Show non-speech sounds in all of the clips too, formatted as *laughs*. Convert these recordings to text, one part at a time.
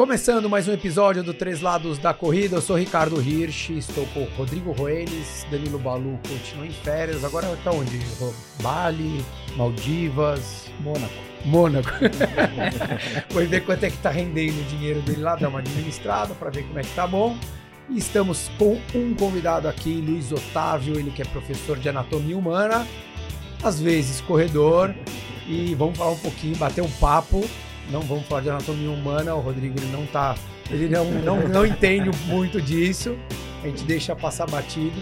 Começando mais um episódio do Três Lados da Corrida, eu sou Ricardo Hirsch, estou com Rodrigo Roenes, Danilo Balu continua em férias, agora tá onde? Bali, Maldivas, Mônaco. Mônaco. *laughs* Vou ver quanto é que tá rendendo o dinheiro dele lá, dar uma administrada para ver como é que tá bom. E estamos com um convidado aqui, Luiz Otávio, ele que é professor de anatomia humana, às vezes corredor, e vamos falar um pouquinho, bater um papo não vamos falar de anatomia humana, o Rodrigo ele não tá, ele não, não, não entende muito disso, a gente deixa passar batido,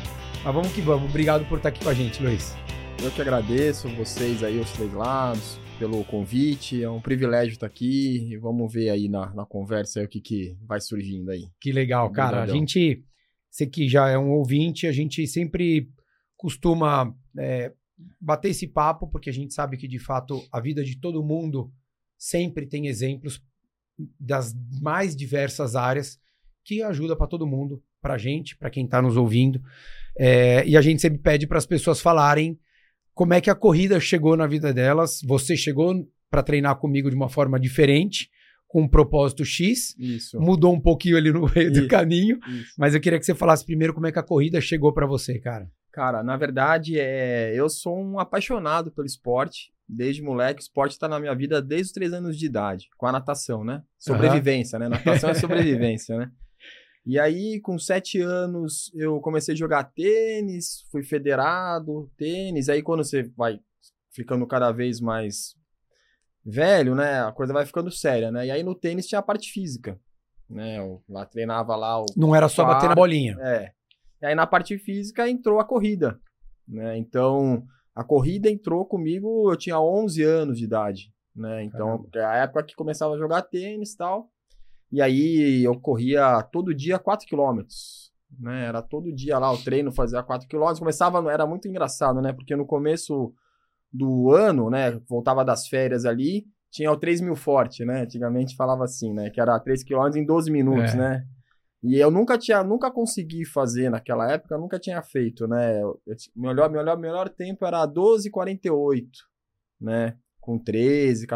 mas vamos que vamos. Obrigado por estar aqui com a gente, Luiz. Eu que agradeço vocês aí, os três lados, pelo convite, é um privilégio estar aqui e vamos ver aí na, na conversa aí o que, que vai surgindo aí. Que legal, cara. A gente, você que já é um ouvinte, a gente sempre costuma é, bater esse papo, porque a gente sabe que de fato a vida de todo mundo sempre tem exemplos das mais diversas áreas que ajuda para todo mundo, para a gente, para quem está nos ouvindo. É, e a gente sempre pede para as pessoas falarem como é que a corrida chegou na vida delas. Você chegou para treinar comigo de uma forma diferente, com um propósito X. Isso. Mudou um pouquinho ali no meio Isso. do caminho. Isso. Mas eu queria que você falasse primeiro como é que a corrida chegou para você, cara. Cara, na verdade, é, eu sou um apaixonado pelo esporte desde moleque. O esporte está na minha vida desde os três anos de idade, com a natação, né? Sobrevivência, uhum. né? Natação é *laughs* sobrevivência, né? E aí, com sete anos, eu comecei a jogar tênis, fui federado, tênis. Aí, quando você vai ficando cada vez mais velho, né? A coisa vai ficando séria, né? E aí, no tênis tinha a parte física, né? Eu lá treinava lá o... Não era só bater na bolinha. É. E aí, na parte física, entrou a corrida, né? Então a corrida entrou comigo, eu tinha 11 anos de idade, né? Então, é a época que começava a jogar tênis e tal. E aí eu corria todo dia 4 quilômetros, né? Era todo dia lá o treino, fazia 4 quilômetros. Começava, era muito engraçado, né? Porque no começo do ano, né? Voltava das férias ali, tinha o 3 mil forte, né? Antigamente falava assim, né? Que era 3 quilômetros em 12 minutos, é. né? E eu nunca tinha, nunca consegui fazer naquela época, nunca tinha feito, né? Eu, melhor, melhor, melhor tempo era 12,48, né? Com 13,